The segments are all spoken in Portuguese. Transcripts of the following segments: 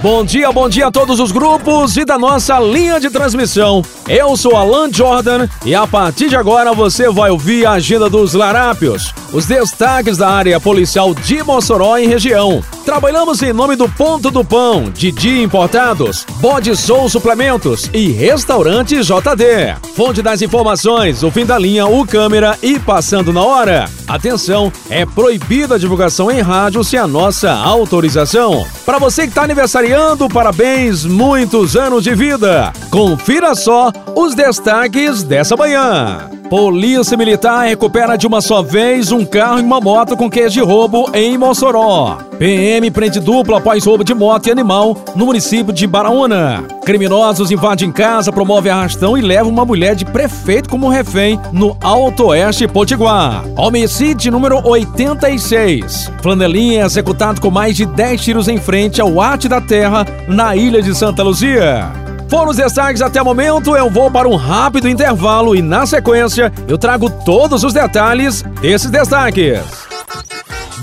Bom dia, bom dia a todos os grupos e da nossa linha de transmissão. Eu sou Alan Jordan e a partir de agora você vai ouvir a agenda dos larápios, os destaques da área policial de Mossoró e região. Trabalhamos em nome do Ponto do Pão, Didi Importados, Bode Soul Suplementos e Restaurante JD. Fonte das informações, o fim da linha, o câmera e passando na hora. Atenção, é proibida a divulgação em rádio sem a nossa autorização. Para você que está aniversariando, parabéns, muitos anos de vida. Confira só os destaques dessa manhã. Polícia Militar recupera de uma só vez um carro e uma moto com queijo de roubo em Mossoró. PM prende dupla após roubo de moto e animal no município de Baraúna. Criminosos invadem casa, promovem arrastão e levam uma mulher de prefeito como refém no Alto Oeste Potiguar. Homicídio número 86. Flanelinha é executado com mais de 10 tiros em frente ao Arte da Terra, na ilha de Santa Luzia. Foram os destaques até o momento, eu vou para um rápido intervalo e na sequência eu trago todos os detalhes desses destaques.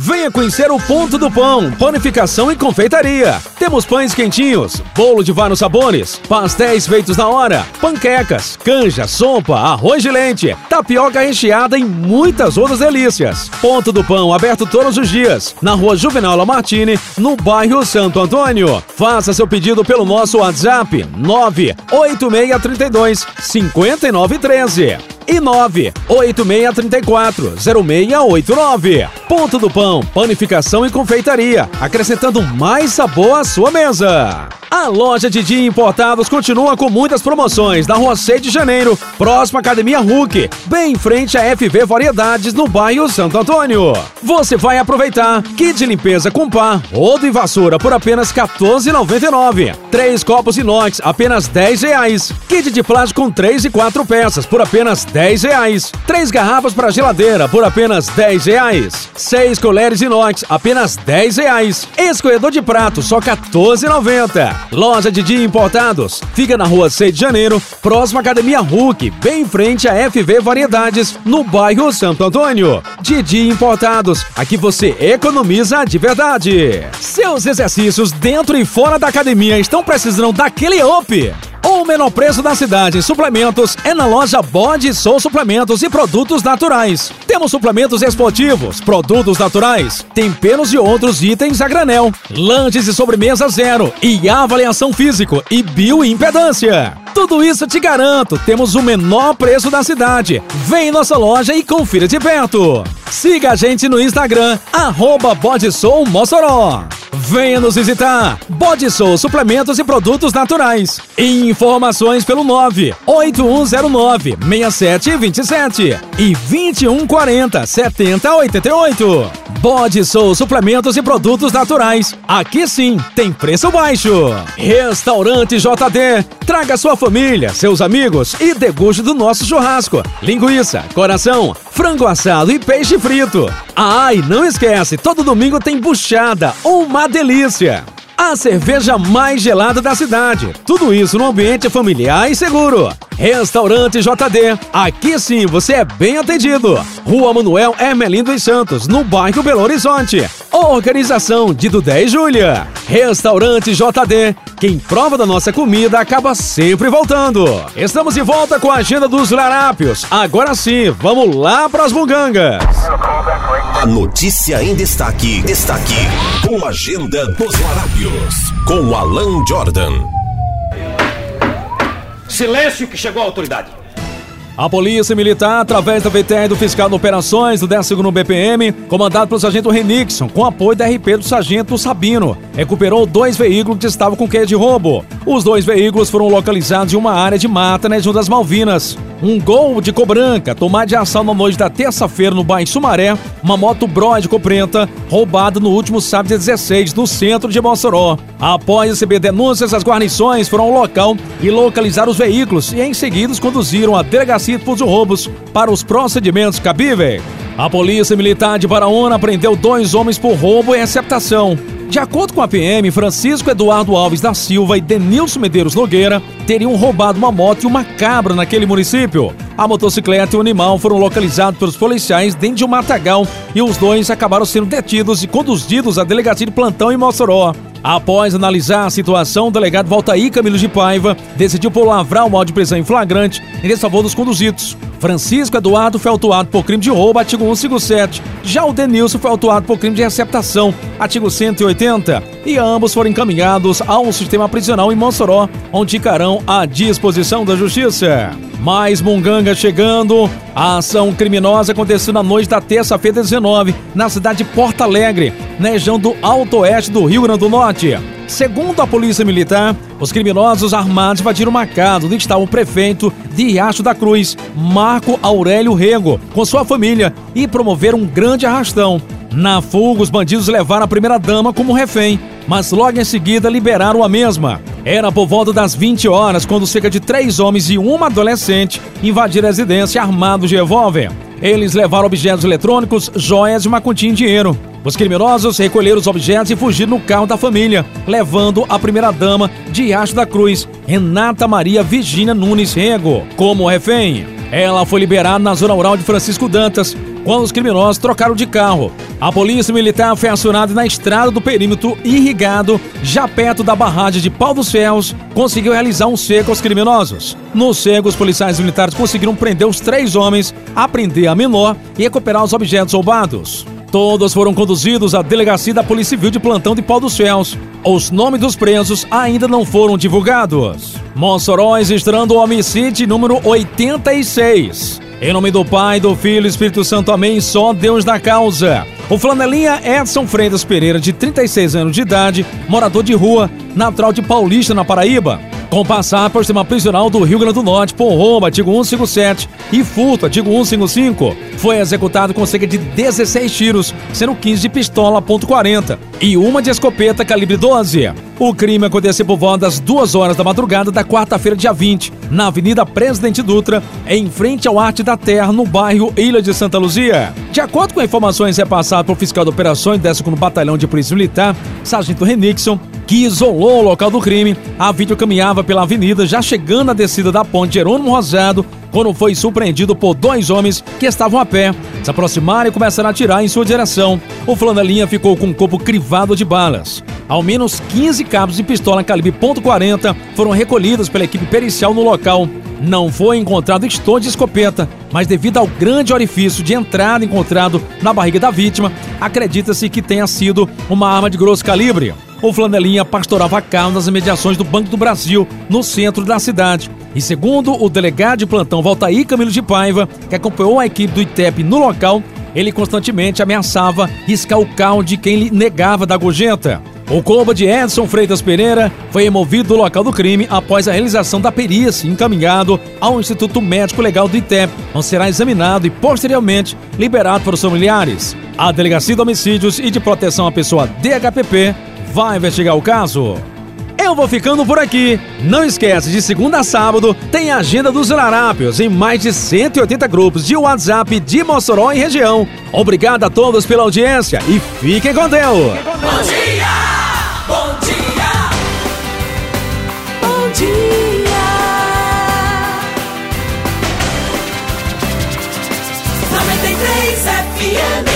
Venha conhecer o Ponto do Pão, panificação e confeitaria. Temos pães quentinhos, bolo de vários sabores, pastéis feitos na hora, panquecas, canja, sopa, arroz de lente, tapioca recheada e muitas outras delícias. Ponto do Pão aberto todos os dias, na rua Juvenal Lamartine, no bairro Santo Antônio. Faça seu pedido pelo nosso WhatsApp 98632 5913 e 986340689. Ponto do Pão, panificação e confeitaria, acrescentando mais sabor à sua mesa. A loja de Dia Importados continua com muitas promoções na Rua 6 de Janeiro, próxima à Academia Hulk, bem em frente à FV Variedades, no bairro Santo Antônio. Você vai aproveitar kit de limpeza com pá, rodo e vassoura por apenas R$ 14,99. Três copos inox, apenas 10 reais. Kit de plástico com três e quatro peças por apenas 10 reais. Três garrafas para geladeira por apenas 10 reais. Seis colheres inox, apenas 10 reais. Escorredor de prato, só R$ 14,90. Loja de Dia Importados. Fica na rua 6 de janeiro, próxima Academia Hulk, bem em frente à FV Variedades, no bairro Santo Antônio. Didi Importados. Aqui você economiza de verdade. Seus exercícios dentro e fora da academia estão precisando daquele up. O menor preço da cidade em suplementos é na loja Bode Sou Suplementos e Produtos Naturais. Temos suplementos esportivos, produtos naturais, temperos e outros itens a granel, lanches e sobremesa zero e avaliação físico e bioimpedância. Tudo isso te garanto, temos o menor preço da cidade. Vem em nossa loja e confira de perto. Siga a gente no Instagram, arroba Mossoró. Venha nos visitar. Bode Soul Suplementos e Produtos Naturais. Informações pelo 98109 6727 e 2140 7088. Bode Soul Suplementos e Produtos Naturais. Aqui sim tem preço baixo. Restaurante JD. Traga sua família, seus amigos e deguste do nosso churrasco. Linguiça, coração, frango assado e peixe frito. Ah, e não esquece, todo domingo tem buchada, uma delícia. A cerveja mais gelada da cidade. Tudo isso no ambiente familiar e seguro. Restaurante JD. Aqui sim você é bem atendido. Rua Manuel Hermelindo dos Santos, no bairro Belo Horizonte. Organização de Dudé e Júlia. Restaurante JD. Quem prova da nossa comida acaba sempre voltando. Estamos de volta com a agenda dos larápios. Agora sim, vamos lá para as bungangas. A notícia em destaque. Destaque. Com a agenda dos larápios. Com Alan Jordan. Silêncio que chegou a autoridade. A Polícia Militar, através da VTR do Fiscal de Operações do 10 BPM, comandado pelo Sargento Renixon, com apoio da RP do Sargento Sabino, recuperou dois veículos que estavam com queijo de roubo. Os dois veículos foram localizados em uma área de mata nas das Malvinas. Um gol de cor branca, tomado de ação na noite da terça-feira no bairro Sumaré, uma moto cor preta, roubada no último sábado 16, no centro de Mossoró. Após receber denúncias, as guarnições foram ao local e localizaram os veículos e em seguida conduziram à delegacia por roubos para os procedimentos cabíveis. A Polícia Militar de Baraúna prendeu dois homens por roubo e receptação. De acordo com a PM, Francisco Eduardo Alves da Silva e Denilson Medeiros Nogueira teriam roubado uma moto e uma cabra naquele município. A motocicleta e o animal foram localizados pelos policiais dentro de um matagal e os dois acabaram sendo detidos e conduzidos à delegacia de plantão em Mossoró. Após analisar a situação, o delegado Valtaí Camilo de Paiva decidiu por lavrar o mal de prisão em flagrante em desfavor dos conduzidos. Francisco Eduardo foi autuado por crime de roubo, artigo 157. Já o Denilson foi autuado por crime de receptação, artigo 180. E ambos foram encaminhados ao sistema prisional em Mossoró, onde ficarão à disposição da justiça. Mais Munganga chegando. A ação criminosa aconteceu na noite da terça-feira 19, na cidade de Porto Alegre, na região do Alto Oeste do Rio Grande do Norte. Segundo a Polícia Militar, os criminosos armados invadiram uma casa onde estava o prefeito de Riacho da Cruz, Marco Aurélio Rego, com sua família e promoveram um grande arrastão. Na fuga, os bandidos levaram a primeira-dama como refém, mas logo em seguida liberaram a mesma. Era por volta das 20 horas quando cerca de três homens e uma adolescente invadiram a residência armados de revólver. Eles levaram objetos eletrônicos, joias e uma quantia em dinheiro. Os criminosos recolheram os objetos e fugiram no carro da família, levando a primeira-dama de da Cruz, Renata Maria Virgínia Nunes Rego, como refém. Ela foi liberada na zona rural de Francisco Dantas, quando os criminosos trocaram de carro. A polícia militar foi acionada na estrada do perímetro irrigado, já perto da barragem de Pau dos Ferros, conseguiu realizar um cerco aos criminosos. No cerco, os policiais militares conseguiram prender os três homens, apreender a menor e recuperar os objetos roubados. Todos foram conduzidos à delegacia da Polícia Civil de Plantão de Pau dos Ferros. Os nomes dos presos ainda não foram divulgados. Mossoró registrando o homicídio número 86. Em nome do Pai, do Filho e Espírito Santo, amém. Só Deus da causa. O flanelinha Edson Freitas Pereira, de 36 anos de idade, morador de rua, natural de Paulista, na Paraíba, com passar por sistema prisional do Rio Grande do Norte por roubo, artigo 157, e furto, artigo 155. Foi executado com cerca de 16 tiros, sendo 15 de pistola .40 e uma de escopeta calibre 12. O crime aconteceu por volta das 2 horas da madrugada da quarta-feira, dia 20, na Avenida Presidente Dutra, em frente ao Arte da Terra, no bairro Ilha de Santa Luzia. De acordo com informações repassadas por fiscal de operações do 12 Batalhão de Polícia Militar, Sargento Renixon, que isolou o local do crime, a vítima caminhava pela avenida, já chegando à descida da ponte Jerônimo Rosado, quando foi surpreendido por dois homens que estavam a pé. Se aproximaram e começaram a atirar em sua direção. O flanelinha ficou com o corpo crivado de balas. Ao menos 15 cabos de pistola calibre .40 foram recolhidos pela equipe pericial no local. Não foi encontrado estouro de escopeta, mas devido ao grande orifício de entrada encontrado na barriga da vítima, acredita-se que tenha sido uma arma de grosso calibre. O flanelinha pastorava carro nas imediações do Banco do Brasil, no centro da cidade. E segundo o delegado de plantão Valtaí Camilo de Paiva, que acompanhou a equipe do ITEP no local, ele constantemente ameaçava riscar o carro de quem lhe negava da gorjeta. O corpo de Edson Freitas Pereira foi removido do local do crime após a realização da perícia encaminhado ao Instituto Médico Legal do ITEP, onde será examinado e posteriormente liberado para os familiares. A Delegacia de Homicídios e de Proteção à Pessoa DHPP vai investigar o caso. Eu vou ficando por aqui. Não esquece, de segunda a sábado tem a agenda dos larápios em mais de 180 grupos de WhatsApp de Mossoró e região. Obrigado a todos pela audiência e fiquem com Deus. Bom dia! dia. 93 FM